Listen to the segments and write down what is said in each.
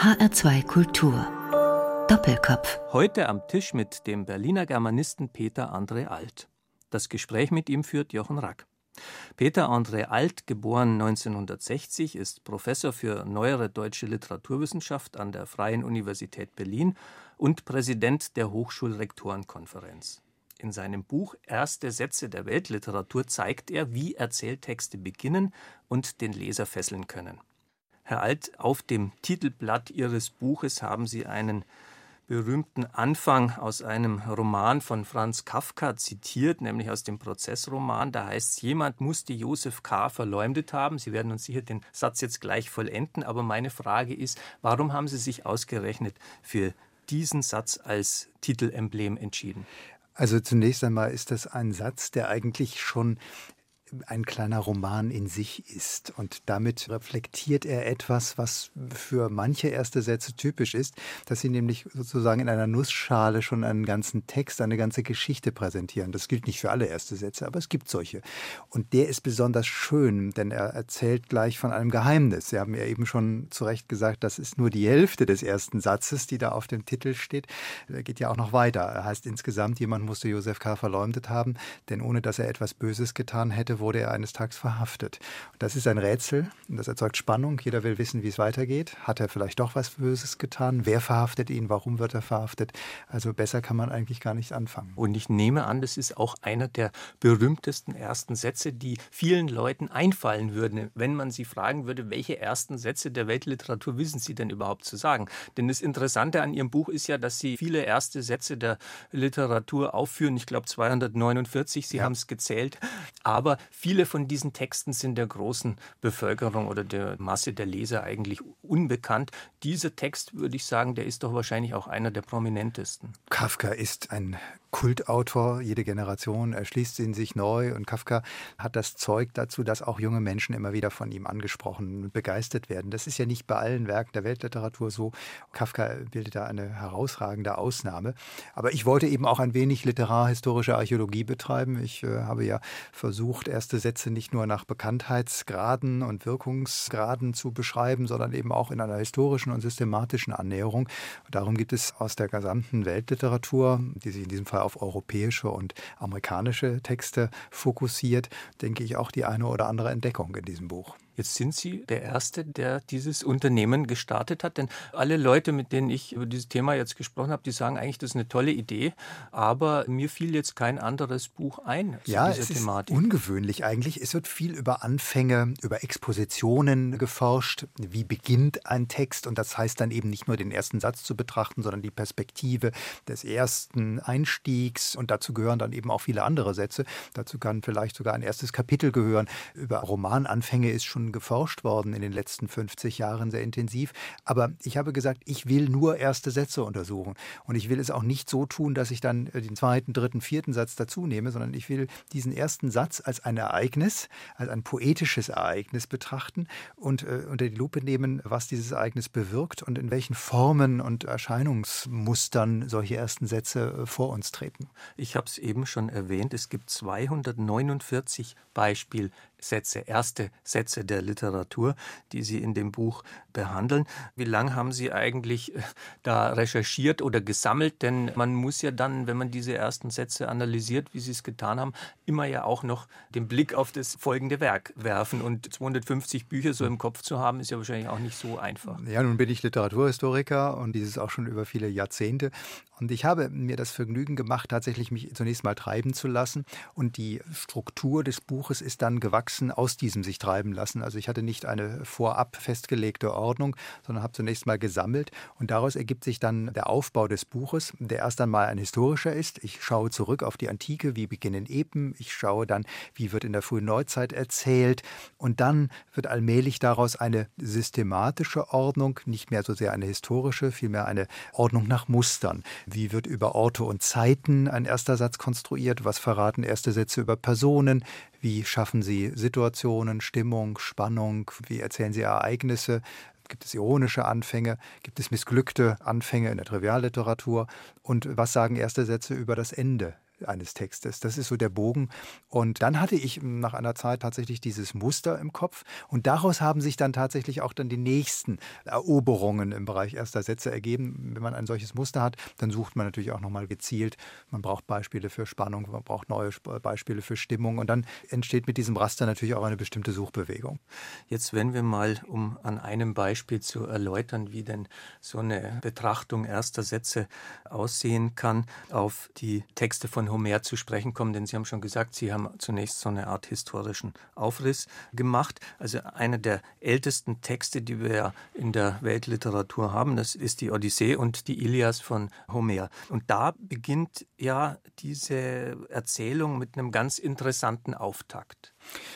HR2 Kultur. Doppelkopf. Heute am Tisch mit dem Berliner Germanisten Peter André Alt. Das Gespräch mit ihm führt Jochen Rack. Peter André Alt, geboren 1960, ist Professor für neuere deutsche Literaturwissenschaft an der Freien Universität Berlin und Präsident der Hochschulrektorenkonferenz. In seinem Buch Erste Sätze der Weltliteratur zeigt er, wie Erzähltexte beginnen und den Leser fesseln können. Herr Alt, auf dem Titelblatt Ihres Buches haben Sie einen berühmten Anfang aus einem Roman von Franz Kafka zitiert, nämlich aus dem Prozessroman. Da heißt es, jemand musste Josef K. verleumdet haben. Sie werden uns sicher den Satz jetzt gleich vollenden, aber meine Frage ist, warum haben Sie sich ausgerechnet für diesen Satz als Titelemblem entschieden? Also zunächst einmal ist das ein Satz, der eigentlich schon ein kleiner Roman in sich ist. Und damit reflektiert er etwas, was für manche erste Sätze typisch ist, dass sie nämlich sozusagen in einer Nussschale schon einen ganzen Text, eine ganze Geschichte präsentieren. Das gilt nicht für alle erste Sätze, aber es gibt solche. Und der ist besonders schön, denn er erzählt gleich von einem Geheimnis. Sie haben ja eben schon zu Recht gesagt, das ist nur die Hälfte des ersten Satzes, die da auf dem Titel steht. Er geht ja auch noch weiter. Er heißt insgesamt, jemand musste Josef K. verleumdet haben, denn ohne dass er etwas Böses getan hätte, wurde er eines Tages verhaftet. Das ist ein Rätsel und das erzeugt Spannung. Jeder will wissen, wie es weitergeht. Hat er vielleicht doch was Böses getan? Wer verhaftet ihn? Warum wird er verhaftet? Also besser kann man eigentlich gar nicht anfangen. Und ich nehme an, das ist auch einer der berühmtesten ersten Sätze, die vielen Leuten einfallen würden, wenn man sie fragen würde, welche ersten Sätze der Weltliteratur wissen Sie denn überhaupt zu sagen? Denn das Interessante an Ihrem Buch ist ja, dass Sie viele erste Sätze der Literatur aufführen. Ich glaube 249, Sie ja. haben es gezählt. Aber Viele von diesen Texten sind der großen Bevölkerung oder der Masse der Leser eigentlich unbekannt. Dieser Text, würde ich sagen, der ist doch wahrscheinlich auch einer der prominentesten. Kafka ist ein Kultautor, jede Generation erschließt ihn sich neu und Kafka hat das Zeug dazu, dass auch junge Menschen immer wieder von ihm angesprochen und begeistert werden. Das ist ja nicht bei allen Werken der Weltliteratur so. Kafka bildet da eine herausragende Ausnahme. Aber ich wollte eben auch ein wenig literarhistorische Archäologie betreiben. Ich äh, habe ja versucht, erste Sätze nicht nur nach Bekanntheitsgraden und Wirkungsgraden zu beschreiben, sondern eben auch in einer historischen und systematischen Annäherung. Darum gibt es aus der gesamten Weltliteratur, die sich in diesem Fall auf europäische und amerikanische Texte fokussiert, denke ich auch die eine oder andere Entdeckung in diesem Buch. Jetzt sind Sie der Erste, der dieses Unternehmen gestartet hat. Denn alle Leute, mit denen ich über dieses Thema jetzt gesprochen habe, die sagen eigentlich, das ist eine tolle Idee. Aber mir fiel jetzt kein anderes Buch ein zu ja, dieser es Thematik. Ist ungewöhnlich eigentlich. Es wird viel über Anfänge, über Expositionen geforscht. Wie beginnt ein Text? Und das heißt dann eben nicht nur den ersten Satz zu betrachten, sondern die Perspektive des ersten Einstiegs. Und dazu gehören dann eben auch viele andere Sätze. Dazu kann vielleicht sogar ein erstes Kapitel gehören. Über Romananfänge ist schon geforscht worden in den letzten 50 Jahren sehr intensiv. Aber ich habe gesagt, ich will nur erste Sätze untersuchen. Und ich will es auch nicht so tun, dass ich dann äh, den zweiten, dritten, vierten Satz dazu nehme, sondern ich will diesen ersten Satz als ein Ereignis, als ein poetisches Ereignis betrachten und äh, unter die Lupe nehmen, was dieses Ereignis bewirkt und in welchen Formen und Erscheinungsmustern solche ersten Sätze äh, vor uns treten. Ich habe es eben schon erwähnt, es gibt 249 Beispielsätze, erste Sätze der Literatur, die Sie in dem Buch behandeln. Wie lange haben Sie eigentlich äh, da recherchiert oder gesammelt? Denn man muss ja dann, wenn man diese ersten Sätze analysiert, wie Sie es getan haben, immer ja auch noch den Blick auf das folgende Werk werfen. Und 250 Bücher so im Kopf zu haben, ist ja wahrscheinlich auch nicht so einfach. Ja, nun bin ich Literaturhistoriker und dieses auch schon über viele Jahrzehnte. Und ich habe mir das Vergnügen gemacht, tatsächlich mich zunächst mal treiben zu lassen. Und die Struktur des Buches ist dann gewachsen aus diesem sich treiben lassen. Also ich hatte nicht eine vorab festgelegte Ordnung, sondern habe zunächst mal gesammelt. Und daraus ergibt sich dann der Aufbau des Buches, der erst einmal ein historischer ist. Ich schaue zurück auf die Antike, wie beginnen Epen. Ich schaue dann, wie wird in der frühen Neuzeit erzählt. Und dann wird allmählich daraus eine systematische Ordnung, nicht mehr so sehr eine historische, vielmehr eine Ordnung nach Mustern. Wie wird über Orte und Zeiten ein erster Satz konstruiert? Was verraten erste Sätze über Personen? Wie schaffen Sie Situationen, Stimmung, Spannung? Wie erzählen Sie Ereignisse? Gibt es ironische Anfänge? Gibt es missglückte Anfänge in der Trivialliteratur? Und was sagen erste Sätze über das Ende eines Textes. Das ist so der Bogen. Und dann hatte ich nach einer Zeit tatsächlich dieses Muster im Kopf. Und daraus haben sich dann tatsächlich auch dann die nächsten Eroberungen im Bereich erster Sätze ergeben. Wenn man ein solches Muster hat, dann sucht man natürlich auch nochmal gezielt. Man braucht Beispiele für Spannung, man braucht neue Beispiele für Stimmung. Und dann entsteht mit diesem Raster natürlich auch eine bestimmte Suchbewegung. Jetzt, wenn wir mal, um an einem Beispiel zu erläutern, wie denn so eine Betrachtung erster Sätze aussehen kann, auf die Texte von Homer zu sprechen kommen, denn Sie haben schon gesagt, Sie haben zunächst so eine Art historischen Aufriss gemacht. Also einer der ältesten Texte, die wir in der Weltliteratur haben, das ist die Odyssee und die Ilias von Homer. Und da beginnt ja diese Erzählung mit einem ganz interessanten Auftakt.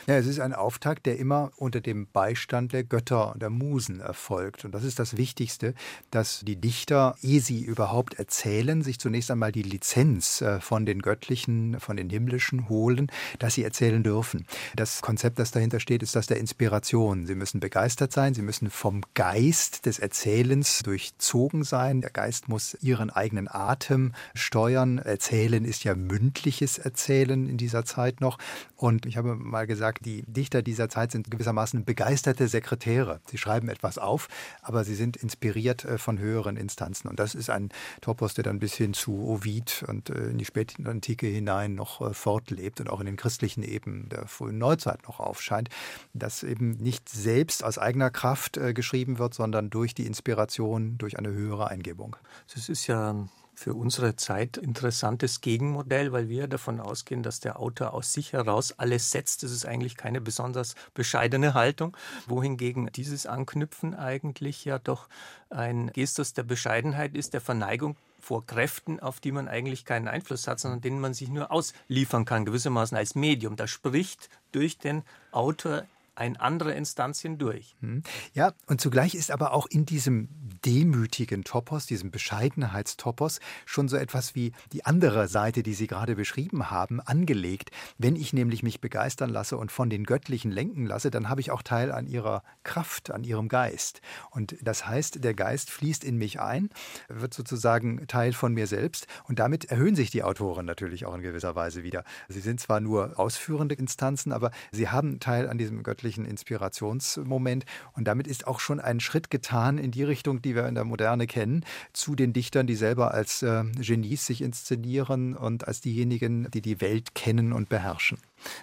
Ja, es ist ein Auftakt, der immer unter dem Beistand der Götter und der Musen erfolgt. Und das ist das Wichtigste, dass die Dichter, ehe sie überhaupt erzählen, sich zunächst einmal die Lizenz äh, von den Göttlichen, von den Himmlischen holen, dass sie erzählen dürfen. Das Konzept, das dahinter steht, ist das der Inspiration. Sie müssen begeistert sein, sie müssen vom Geist des Erzählens durchzogen sein. Der Geist muss ihren eigenen Atem steuern. Erzählen ist ja mündliches Erzählen in dieser Zeit noch. Und ich habe mal gesagt, die Dichter dieser Zeit sind gewissermaßen begeisterte Sekretäre. Sie schreiben etwas auf, aber sie sind inspiriert äh, von höheren Instanzen. Und das ist ein Topos, der dann bis hin zu Ovid und äh, in die späte Antike hinein noch äh, fortlebt und auch in den christlichen Eben der frühen Neuzeit noch aufscheint, dass eben nicht selbst aus eigener Kraft geschrieben wird, sondern durch die Inspiration, durch eine höhere Eingebung. Das ist ja für unsere Zeit interessantes Gegenmodell, weil wir davon ausgehen, dass der Autor aus sich heraus alles setzt. Das ist eigentlich keine besonders bescheidene Haltung, wohingegen dieses Anknüpfen eigentlich ja doch ein Gestus der Bescheidenheit ist, der Verneigung vor Kräften, auf die man eigentlich keinen Einfluss hat, sondern denen man sich nur ausliefern kann, gewissermaßen als Medium. Da spricht durch den Autor ein andere Instanz hindurch. Hm. Ja, und zugleich ist aber auch in diesem demütigen Topos, diesem Bescheidenheitstopos, schon so etwas wie die andere Seite, die Sie gerade beschrieben haben, angelegt. Wenn ich nämlich mich begeistern lasse und von den Göttlichen lenken lasse, dann habe ich auch Teil an ihrer Kraft, an ihrem Geist. Und das heißt, der Geist fließt in mich ein, wird sozusagen Teil von mir selbst und damit erhöhen sich die Autoren natürlich auch in gewisser Weise wieder. Sie sind zwar nur ausführende Instanzen, aber sie haben Teil an diesem göttlichen Inspirationsmoment und damit ist auch schon ein Schritt getan in die Richtung, die wir in der Moderne kennen, zu den Dichtern, die selber als äh, Genies sich inszenieren und als diejenigen, die die Welt kennen und beherrschen.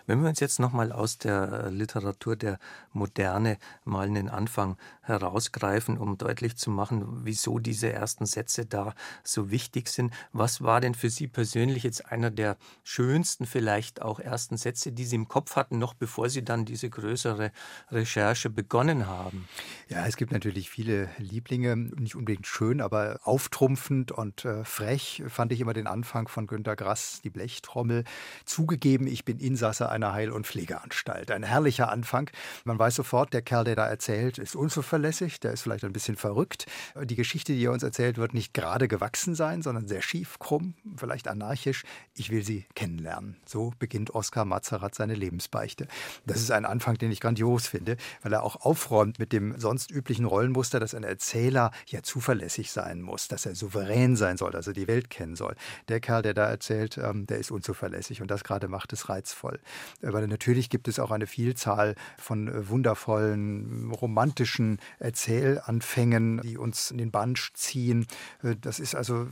Wenn wir uns jetzt nochmal aus der Literatur der Moderne mal einen Anfang herausgreifen, um deutlich zu machen, wieso diese ersten Sätze da so wichtig sind. Was war denn für Sie persönlich jetzt einer der schönsten, vielleicht auch ersten Sätze, die Sie im Kopf hatten, noch bevor Sie dann diese größere Recherche begonnen haben? Ja, es gibt natürlich viele Lieblinge, nicht unbedingt schön, aber auftrumpfend und äh, frech fand ich immer den Anfang von Günter Grass, die Blechtrommel. Zugegeben, ich bin Insasse einer Heil- und Pflegeanstalt. Ein herrlicher Anfang. Man weiß sofort, der Kerl, der da erzählt, ist unzuverlässig, der ist vielleicht ein bisschen verrückt. Die Geschichte, die er uns erzählt, wird nicht gerade gewachsen sein, sondern sehr schief, krumm, vielleicht anarchisch. Ich will sie kennenlernen. So beginnt Oskar Mazerat seine Lebensbeichte. Das ist ein Anfang, den ich grandios finde, weil er auch aufräumt mit dem sonst üblichen Rollenmuster, dass ein Erzähler ja zuverlässig sein muss, dass er souverän sein soll, also die Welt kennen soll. Der Kerl, der da erzählt, ähm, der ist unzuverlässig und das gerade macht es reizvoll. Weil natürlich gibt es auch eine Vielzahl von äh, wundervollen, romantischen Erzählanfängen, die uns in den Bann ziehen. Äh, das ist also äh,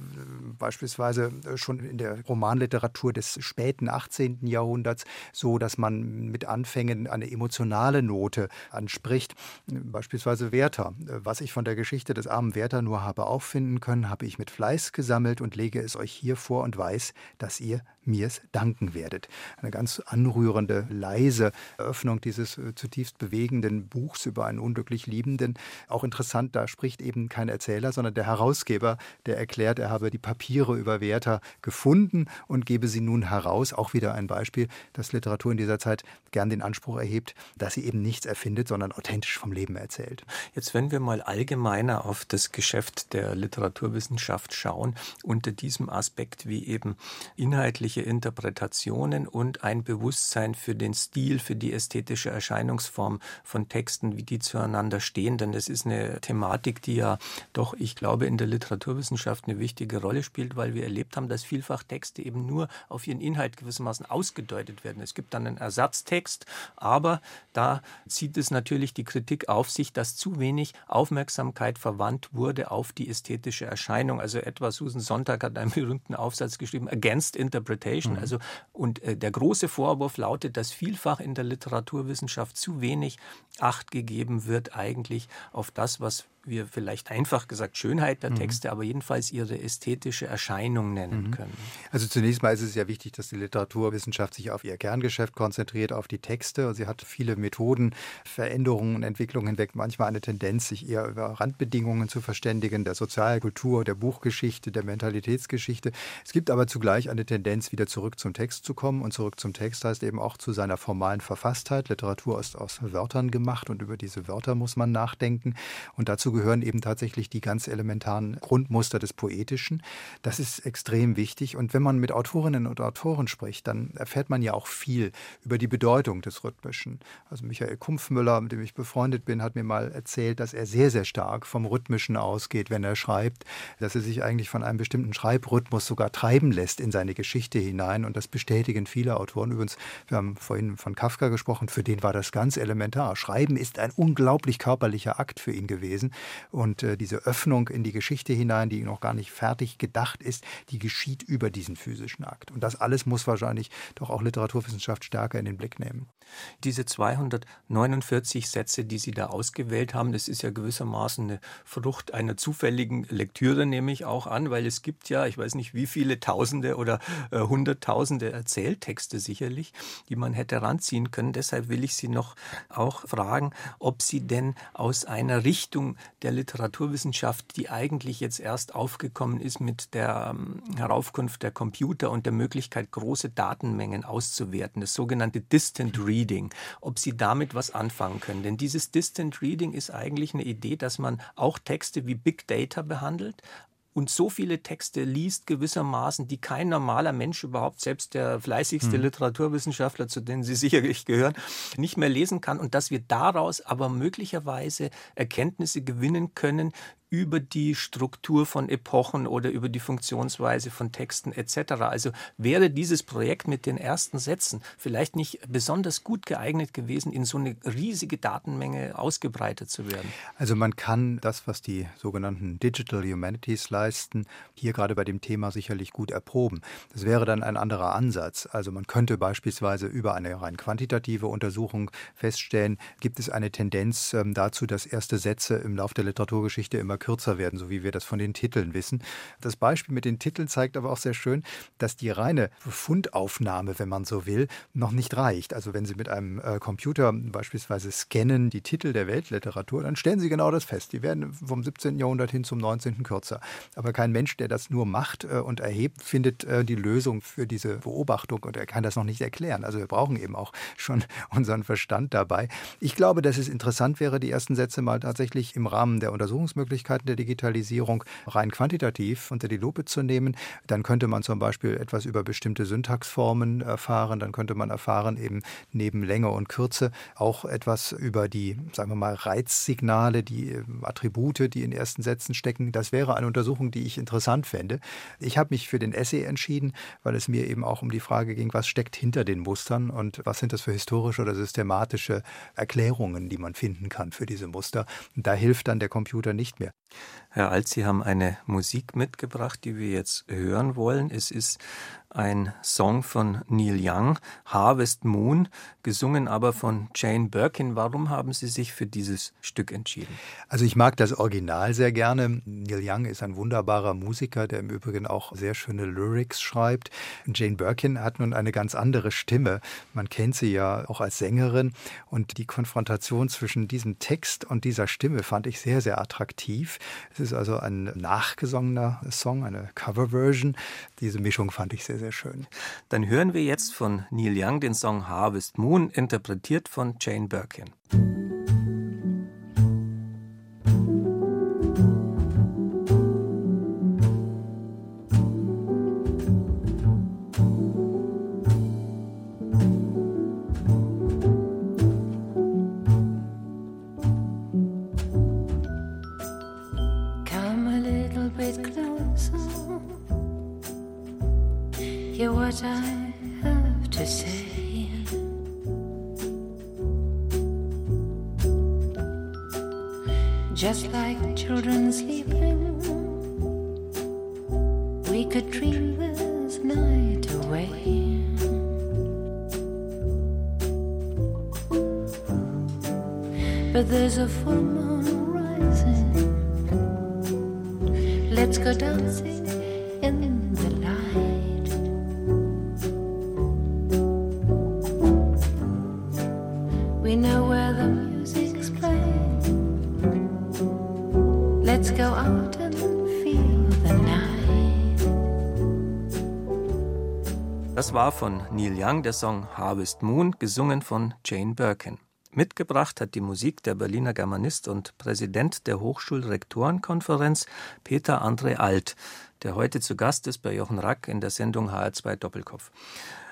beispielsweise schon in der Romanliteratur des späten 18. Jahrhunderts so, dass man mit Anfängen eine emotionale Note anspricht. Beispielsweise Werther. Was ich von der Geschichte des armen Werther nur habe auffinden können, habe ich mit Fleiß gesammelt und lege es euch hier vor und weiß, dass ihr mir's danken werdet. Eine ganz anrührende, leise Eröffnung dieses äh, zutiefst bewegenden Buchs über einen unglücklich Liebenden. Auch interessant, da spricht eben kein Erzähler, sondern der Herausgeber, der erklärt, er habe die Papiere über Werther gefunden und gebe sie nun heraus. Auch wieder ein Beispiel, dass Literatur in dieser Zeit gern den Anspruch erhebt, dass sie eben nichts erfindet, sondern authentisch vom Leben erzählt. Jetzt, wenn wir mal allgemeiner auf das Geschäft der Literaturwissenschaft schauen, unter diesem Aspekt, wie eben inhaltliche künstlerische Interpretationen und ein Bewusstsein für den Stil, für die ästhetische Erscheinungsform von Texten, wie die zueinander stehen. Denn das ist eine Thematik, die ja doch, ich glaube, in der Literaturwissenschaft eine wichtige Rolle spielt, weil wir erlebt haben, dass vielfach Texte eben nur auf ihren Inhalt gewissermaßen ausgedeutet werden. Es gibt dann einen Ersatztext, aber da zieht es natürlich die Kritik auf sich, dass zu wenig Aufmerksamkeit verwandt wurde auf die ästhetische Erscheinung. Also etwa Susan Sonntag hat einen berühmten Aufsatz geschrieben, Against Interpretation. Mhm. Also, und äh, der große Vorwurf lautet, dass vielfach in der Literaturwissenschaft zu wenig Acht gegeben wird eigentlich auf das, was wir vielleicht einfach gesagt Schönheit der mhm. Texte, mhm. aber jedenfalls ihre ästhetische Erscheinung nennen mhm. können. Also zunächst mal ist es ja wichtig, dass die Literaturwissenschaft sich auf ihr Kerngeschäft konzentriert, auf die Texte. Und sie hat viele Methoden, Veränderungen und Entwicklungen hinweg, manchmal eine Tendenz, sich eher über Randbedingungen zu verständigen, der Sozialkultur, der Buchgeschichte, der Mentalitätsgeschichte. Es gibt aber zugleich eine Tendenz, wieder zurück zum Text zu kommen. Und zurück zum Text heißt eben auch zu seiner formalen Verfasstheit. Literatur ist aus Wörtern gemacht und über diese Wörter muss man nachdenken. Und dazu gehören eben tatsächlich die ganz elementaren Grundmuster des Poetischen. Das ist extrem wichtig. Und wenn man mit Autorinnen und Autoren spricht, dann erfährt man ja auch viel über die Bedeutung des Rhythmischen. Also Michael Kumpfmüller, mit dem ich befreundet bin, hat mir mal erzählt, dass er sehr, sehr stark vom Rhythmischen ausgeht, wenn er schreibt, dass er sich eigentlich von einem bestimmten Schreibrhythmus sogar treiben lässt in seine Geschichte hinein. Und das bestätigen viele Autoren. Übrigens, wir haben vorhin von Kafka gesprochen, für den war das ganz elementar. Schreiben ist ein unglaublich körperlicher Akt für ihn gewesen. Und äh, diese Öffnung in die Geschichte hinein, die noch gar nicht fertig gedacht ist, die geschieht über diesen physischen Akt. Und das alles muss wahrscheinlich doch auch Literaturwissenschaft stärker in den Blick nehmen. Diese 249 Sätze, die Sie da ausgewählt haben, das ist ja gewissermaßen eine Frucht einer zufälligen Lektüre, nehme ich auch an, weil es gibt ja, ich weiß nicht wie viele Tausende oder äh, Hunderttausende Erzähltexte sicherlich, die man hätte ranziehen können. Deshalb will ich Sie noch auch fragen, ob Sie denn aus einer Richtung der Literaturwissenschaft, die eigentlich jetzt erst aufgekommen ist mit der ähm, Heraufkunft der Computer und der Möglichkeit, große Datenmengen auszuwerten, das sogenannte Distant Reading, ob Sie damit was anfangen können. Denn dieses Distant Reading ist eigentlich eine Idee, dass man auch Texte wie Big Data behandelt, und so viele Texte liest gewissermaßen, die kein normaler Mensch überhaupt, selbst der fleißigste hm. Literaturwissenschaftler, zu denen Sie sicherlich gehören, nicht mehr lesen kann und dass wir daraus aber möglicherweise Erkenntnisse gewinnen können über die Struktur von Epochen oder über die Funktionsweise von Texten etc. Also wäre dieses Projekt mit den ersten Sätzen vielleicht nicht besonders gut geeignet gewesen, in so eine riesige Datenmenge ausgebreitet zu werden? Also man kann das, was die sogenannten Digital Humanities leisten, hier gerade bei dem Thema sicherlich gut erproben. Das wäre dann ein anderer Ansatz. Also man könnte beispielsweise über eine rein quantitative Untersuchung feststellen, gibt es eine Tendenz ähm, dazu, dass erste Sätze im Laufe der Literaturgeschichte immer kürzer werden, so wie wir das von den Titeln wissen. Das Beispiel mit den Titeln zeigt aber auch sehr schön, dass die reine Fundaufnahme, wenn man so will, noch nicht reicht. Also wenn Sie mit einem äh, Computer beispielsweise scannen die Titel der Weltliteratur, dann stellen Sie genau das fest. Die werden vom 17. Jahrhundert hin zum 19. kürzer. Aber kein Mensch, der das nur macht äh, und erhebt, findet äh, die Lösung für diese Beobachtung und er kann das noch nicht erklären. Also wir brauchen eben auch schon unseren Verstand dabei. Ich glaube, dass es interessant wäre, die ersten Sätze mal tatsächlich im Rahmen der Untersuchungsmöglichkeiten Möglichkeiten der Digitalisierung rein quantitativ unter die Lupe zu nehmen. Dann könnte man zum Beispiel etwas über bestimmte Syntaxformen erfahren. Dann könnte man erfahren, eben neben Länge und Kürze auch etwas über die, sagen wir mal, Reizsignale, die ähm, Attribute, die in ersten Sätzen stecken. Das wäre eine Untersuchung, die ich interessant fände. Ich habe mich für den Essay entschieden, weil es mir eben auch um die Frage ging, was steckt hinter den Mustern und was sind das für historische oder systematische Erklärungen, die man finden kann für diese Muster. Und da hilft dann der Computer nicht mehr. Herr Alt, Sie haben eine Musik mitgebracht, die wir jetzt hören wollen. Es ist ein Song von Neil Young, Harvest Moon, gesungen aber von Jane Birkin. Warum haben Sie sich für dieses Stück entschieden? Also ich mag das Original sehr gerne. Neil Young ist ein wunderbarer Musiker, der im Übrigen auch sehr schöne Lyrics schreibt. Jane Birkin hat nun eine ganz andere Stimme. Man kennt sie ja auch als Sängerin und die Konfrontation zwischen diesem Text und dieser Stimme fand ich sehr, sehr attraktiv. Es ist also ein nachgesongener Song, eine Coverversion. Diese Mischung fand ich sehr, sehr schön. Dann hören wir jetzt von Neil Young den Song Harvest Moon, interpretiert von Jane Birkin. Neil Young der Song Harvest Moon, gesungen von Jane Birkin. Mitgebracht hat die Musik der Berliner Germanist und Präsident der Hochschulrektorenkonferenz Peter André Alt, der heute zu Gast ist bei Jochen Rack in der Sendung HR2 Doppelkopf.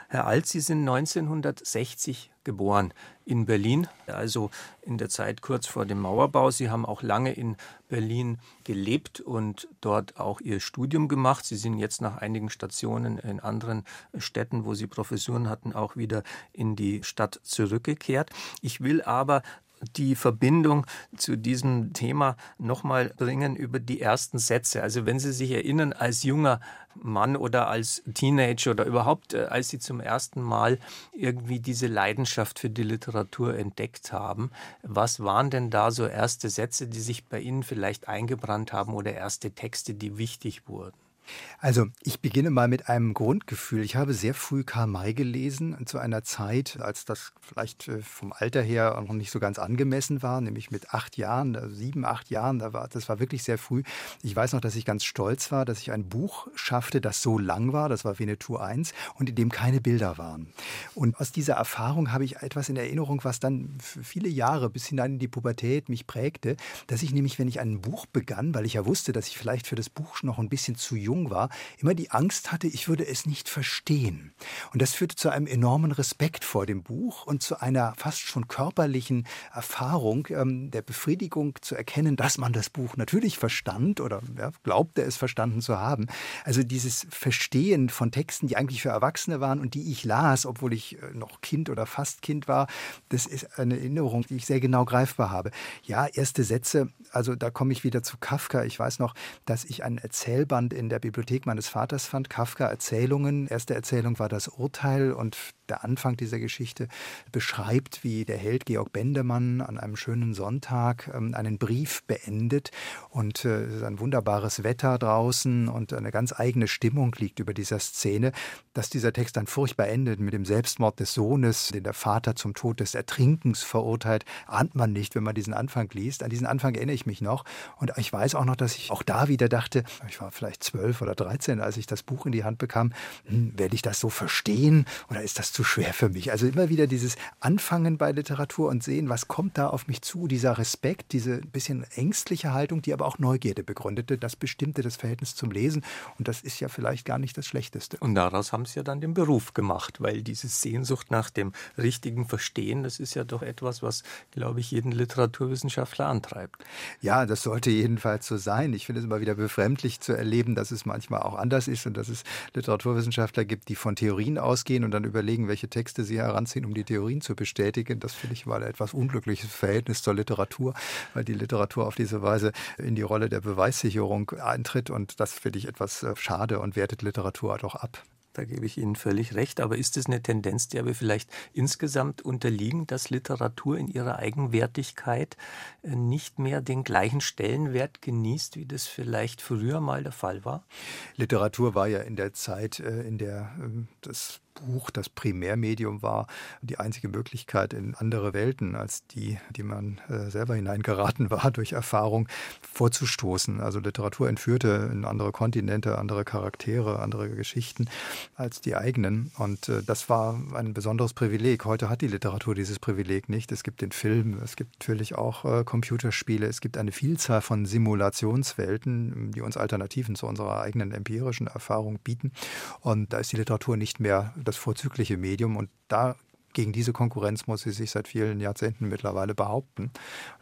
Herr Alt, Sie sind 1960 geboren in Berlin, also in der Zeit kurz vor dem Mauerbau. Sie haben auch lange in Berlin gelebt und dort auch Ihr Studium gemacht. Sie sind jetzt nach einigen Stationen in anderen Städten, wo Sie Professuren hatten, auch wieder in die Stadt zurückgekehrt. Ich will aber die Verbindung zu diesem Thema nochmal bringen über die ersten Sätze. Also wenn Sie sich erinnern, als junger Mann oder als Teenager oder überhaupt, äh, als Sie zum ersten Mal irgendwie diese Leidenschaft für die Literatur entdeckt haben, was waren denn da so erste Sätze, die sich bei Ihnen vielleicht eingebrannt haben oder erste Texte, die wichtig wurden? Also ich beginne mal mit einem Grundgefühl. Ich habe sehr früh Karl May gelesen, zu einer Zeit, als das vielleicht äh, vom Alter her noch nicht so ganz angemessen war, nämlich mit acht Jahren, äh, sieben, acht Jahren. Da war, das war wirklich sehr früh. Ich weiß noch, dass ich ganz stolz war, dass ich ein Buch schaffte, das so lang war, das war Winnetou 1, und in dem keine Bilder waren. Und aus dieser Erfahrung habe ich etwas in Erinnerung, was dann viele Jahre bis hinein in die Pubertät mich prägte, dass ich nämlich, wenn ich ein Buch begann, weil ich ja wusste, dass ich vielleicht für das Buch noch ein bisschen zu jung jung war, immer die Angst hatte, ich würde es nicht verstehen. Und das führte zu einem enormen Respekt vor dem Buch und zu einer fast schon körperlichen Erfahrung ähm, der Befriedigung zu erkennen, dass man das Buch natürlich verstand oder ja, glaubte es verstanden zu haben. Also dieses Verstehen von Texten, die eigentlich für Erwachsene waren und die ich las, obwohl ich äh, noch Kind oder fast Kind war, das ist eine Erinnerung, die ich sehr genau greifbar habe. Ja, erste Sätze, also da komme ich wieder zu Kafka. Ich weiß noch, dass ich ein Erzählband in der Bibliothek meines Vaters fand, Kafka Erzählungen. Erste Erzählung war das Urteil und der Anfang dieser Geschichte beschreibt, wie der Held Georg Bendemann an einem schönen Sonntag ähm, einen Brief beendet und äh, es ist ein wunderbares Wetter draußen und eine ganz eigene Stimmung liegt über dieser Szene, dass dieser Text dann furchtbar endet mit dem Selbstmord des Sohnes, den der Vater zum Tod des Ertrinkens verurteilt, ahnt man nicht, wenn man diesen Anfang liest. An diesen Anfang erinnere ich mich noch und ich weiß auch noch, dass ich auch da wieder dachte, ich war vielleicht zwölf oder dreizehn, als ich das Buch in die Hand bekam, hm, werde ich das so verstehen oder ist das zu schwer für mich. Also immer wieder dieses Anfangen bei Literatur und sehen, was kommt da auf mich zu, dieser Respekt, diese bisschen ängstliche Haltung, die aber auch Neugierde begründete, das bestimmte das Verhältnis zum Lesen und das ist ja vielleicht gar nicht das Schlechteste. Und daraus haben Sie ja dann den Beruf gemacht, weil diese Sehnsucht nach dem richtigen Verstehen, das ist ja doch etwas, was, glaube ich, jeden Literaturwissenschaftler antreibt. Ja, das sollte jedenfalls so sein. Ich finde es immer wieder befremdlich zu erleben, dass es manchmal auch anders ist und dass es Literaturwissenschaftler gibt, die von Theorien ausgehen und dann überlegen, welche Texte sie heranziehen, um die Theorien zu bestätigen. Das finde ich mal ein etwas unglückliches Verhältnis zur Literatur, weil die Literatur auf diese Weise in die Rolle der Beweissicherung eintritt. Und das finde ich etwas äh, schade und wertet Literatur doch ab. Da gebe ich Ihnen völlig recht. Aber ist es eine Tendenz, der wir vielleicht insgesamt unterliegen, dass Literatur in ihrer Eigenwertigkeit äh, nicht mehr den gleichen Stellenwert genießt, wie das vielleicht früher mal der Fall war? Literatur war ja in der Zeit, äh, in der ähm, das Buch das Primärmedium war, die einzige Möglichkeit in andere Welten als die, die man äh, selber hineingeraten war, durch Erfahrung vorzustoßen. Also Literatur entführte in andere Kontinente, andere Charaktere, andere Geschichten als die eigenen. Und äh, das war ein besonderes Privileg. Heute hat die Literatur dieses Privileg nicht. Es gibt den Film, es gibt natürlich auch äh, Computerspiele, es gibt eine Vielzahl von Simulationswelten, die uns Alternativen zu unserer eigenen empirischen Erfahrung bieten. Und da ist die Literatur nicht mehr das vorzügliche Medium und da gegen diese Konkurrenz muss sie sich seit vielen Jahrzehnten mittlerweile behaupten. Und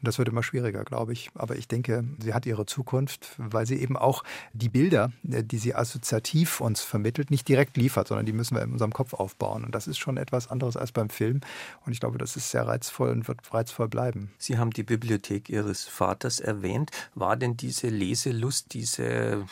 das wird immer schwieriger, glaube ich. Aber ich denke, sie hat ihre Zukunft, weil sie eben auch die Bilder, äh, die sie assoziativ uns vermittelt, nicht direkt liefert, sondern die müssen wir in unserem Kopf aufbauen. Und das ist schon etwas anderes als beim Film. Und ich glaube, das ist sehr reizvoll und wird reizvoll bleiben. Sie haben die Bibliothek Ihres Vaters erwähnt. War denn diese Leselust, diese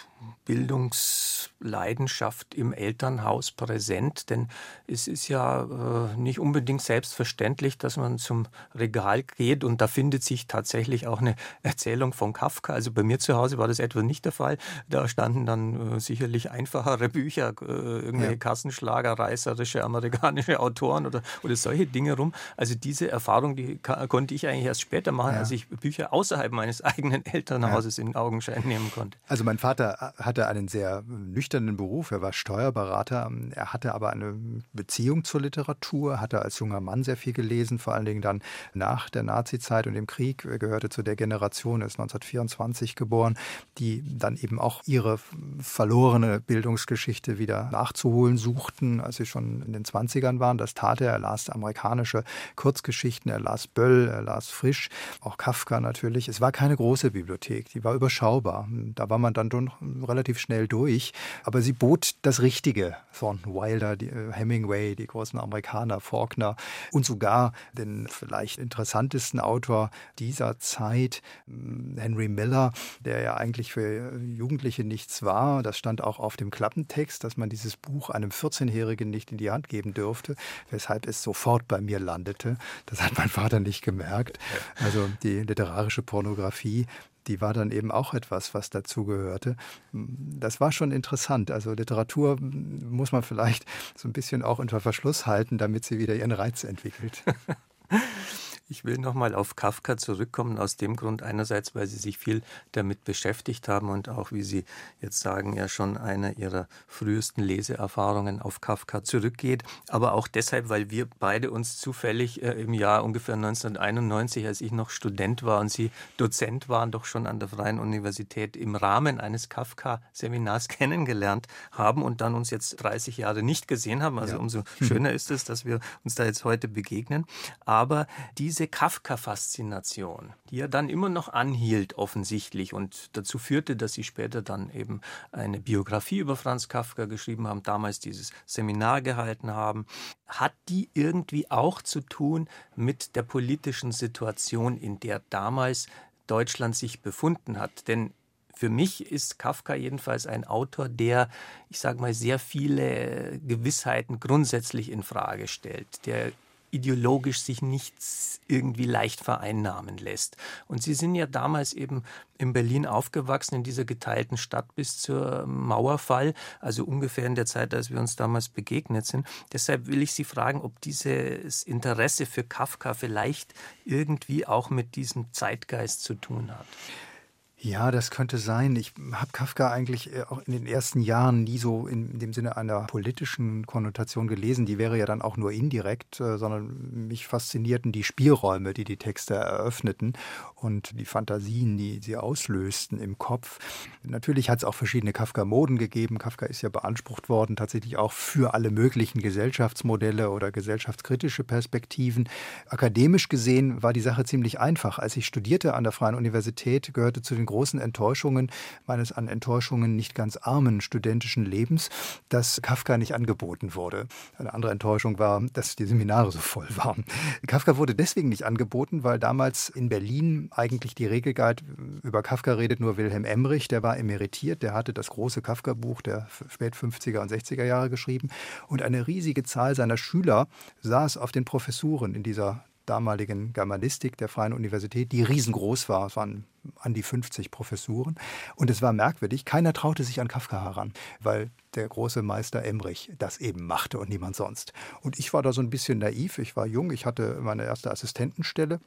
Bildungsleidenschaft im Elternhaus präsent? Denn es ist ja äh, nicht unbedingt selbstverständlich, dass man zum Regal geht und da findet sich tatsächlich auch eine Erzählung von Kafka. Also bei mir zu Hause war das etwa nicht der Fall. Da standen dann äh, sicherlich einfachere Bücher, äh, irgendwelche ja. Kassenschlager, reißerische amerikanische Autoren oder, oder solche Dinge rum. Also diese Erfahrung, die konnte ich eigentlich erst später machen, ja. als ich Bücher außerhalb meines eigenen Elternhauses ja. in Augenschein nehmen konnte. Also mein Vater hatte einen sehr nüchternen Beruf. Er war Steuerberater. Er hatte aber eine Beziehung zur Literatur, hatte als junger Mann sehr viel gelesen, vor allen Dingen dann nach der Nazizeit und dem Krieg. Er gehörte zu der Generation, er ist 1924 geboren, die dann eben auch ihre verlorene Bildungsgeschichte wieder nachzuholen suchten, als sie schon in den 20ern waren. Das tat er. Er las amerikanische Kurzgeschichten, er las Böll, er las Frisch, auch Kafka natürlich. Es war keine große Bibliothek, die war überschaubar. Da war man dann relativ schnell durch. Aber sie bot das Richtige. Thornton Wilder, die, äh, Hemingway, die großen Amerikaner, Faulkner und sogar den vielleicht interessantesten Autor dieser Zeit, hm, Henry Miller, der ja eigentlich für Jugendliche nichts war. Das stand auch auf dem Klappentext, dass man dieses Buch einem 14-Jährigen nicht in die Hand geben dürfte, weshalb es sofort bei mir landete. Das hat mein Vater nicht gemerkt. Also die literarische Pornografie die war dann eben auch etwas, was dazugehörte. Das war schon interessant. Also Literatur muss man vielleicht so ein bisschen auch unter Verschluss halten, damit sie wieder ihren Reiz entwickelt. Ich will nochmal auf Kafka zurückkommen, aus dem Grund einerseits, weil Sie sich viel damit beschäftigt haben und auch, wie Sie jetzt sagen, ja schon einer Ihrer frühesten Leseerfahrungen auf Kafka zurückgeht, aber auch deshalb, weil wir beide uns zufällig äh, im Jahr ungefähr 1991, als ich noch Student war und Sie Dozent waren, doch schon an der Freien Universität im Rahmen eines Kafka-Seminars kennengelernt haben und dann uns jetzt 30 Jahre nicht gesehen haben. Also ja. umso schöner ist es, dass wir uns da jetzt heute begegnen. Aber diese diese Kafka-Faszination, die ja dann immer noch anhielt offensichtlich und dazu führte, dass sie später dann eben eine Biografie über Franz Kafka geschrieben haben, damals dieses Seminar gehalten haben, hat die irgendwie auch zu tun mit der politischen Situation, in der damals Deutschland sich befunden hat. Denn für mich ist Kafka jedenfalls ein Autor, der, ich sage mal, sehr viele Gewissheiten grundsätzlich in Frage stellt, der ideologisch sich nichts irgendwie leicht vereinnahmen lässt. Und Sie sind ja damals eben in Berlin aufgewachsen, in dieser geteilten Stadt bis zur Mauerfall, also ungefähr in der Zeit, als wir uns damals begegnet sind. Deshalb will ich Sie fragen, ob dieses Interesse für Kafka vielleicht irgendwie auch mit diesem Zeitgeist zu tun hat. Ja, das könnte sein. Ich habe Kafka eigentlich äh, auch in den ersten Jahren nie so in dem Sinne einer politischen Konnotation gelesen. Die wäre ja dann auch nur indirekt, äh, sondern mich faszinierten die Spielräume, die die Texte eröffneten und die Fantasien, die sie auslösten im Kopf. Natürlich hat es auch verschiedene Kafka-Moden gegeben. Kafka ist ja beansprucht worden, tatsächlich auch für alle möglichen Gesellschaftsmodelle oder gesellschaftskritische Perspektiven. Akademisch gesehen war die Sache ziemlich einfach. Als ich studierte an der Freien Universität, gehörte zu den großen Enttäuschungen meines an Enttäuschungen nicht ganz armen studentischen Lebens, dass Kafka nicht angeboten wurde. Eine andere Enttäuschung war, dass die Seminare so voll waren. Kafka wurde deswegen nicht angeboten, weil damals in Berlin eigentlich die Regel galt, über Kafka redet nur Wilhelm Emmerich, der war emeritiert, der hatte das große Kafka-Buch der spät 50er und 60er Jahre geschrieben und eine riesige Zahl seiner Schüler saß auf den Professuren in dieser damaligen Germanistik der Freien Universität, die riesengroß war. Es waren an die 50 Professuren. Und es war merkwürdig, keiner traute sich an Kafka heran, weil der große Meister Emrich das eben machte und niemand sonst. Und ich war da so ein bisschen naiv, ich war jung, ich hatte meine erste Assistentenstelle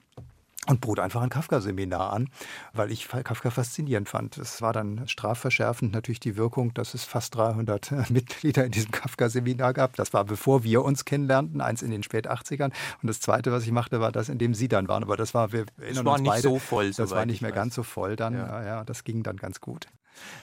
und bot einfach ein Kafka-Seminar an, weil ich Kafka faszinierend fand. Es war dann strafverschärfend natürlich die Wirkung, dass es fast 300 Mitglieder in diesem Kafka-Seminar gab. Das war bevor wir uns kennenlernten, eins in den spät 80ern. Und das zweite, was ich machte, war das, in dem Sie dann waren. Aber das war, wir erinnern das war uns nicht so voll. Das war nicht mehr weiß. ganz so voll dann. Ja. ja, das ging dann ganz gut.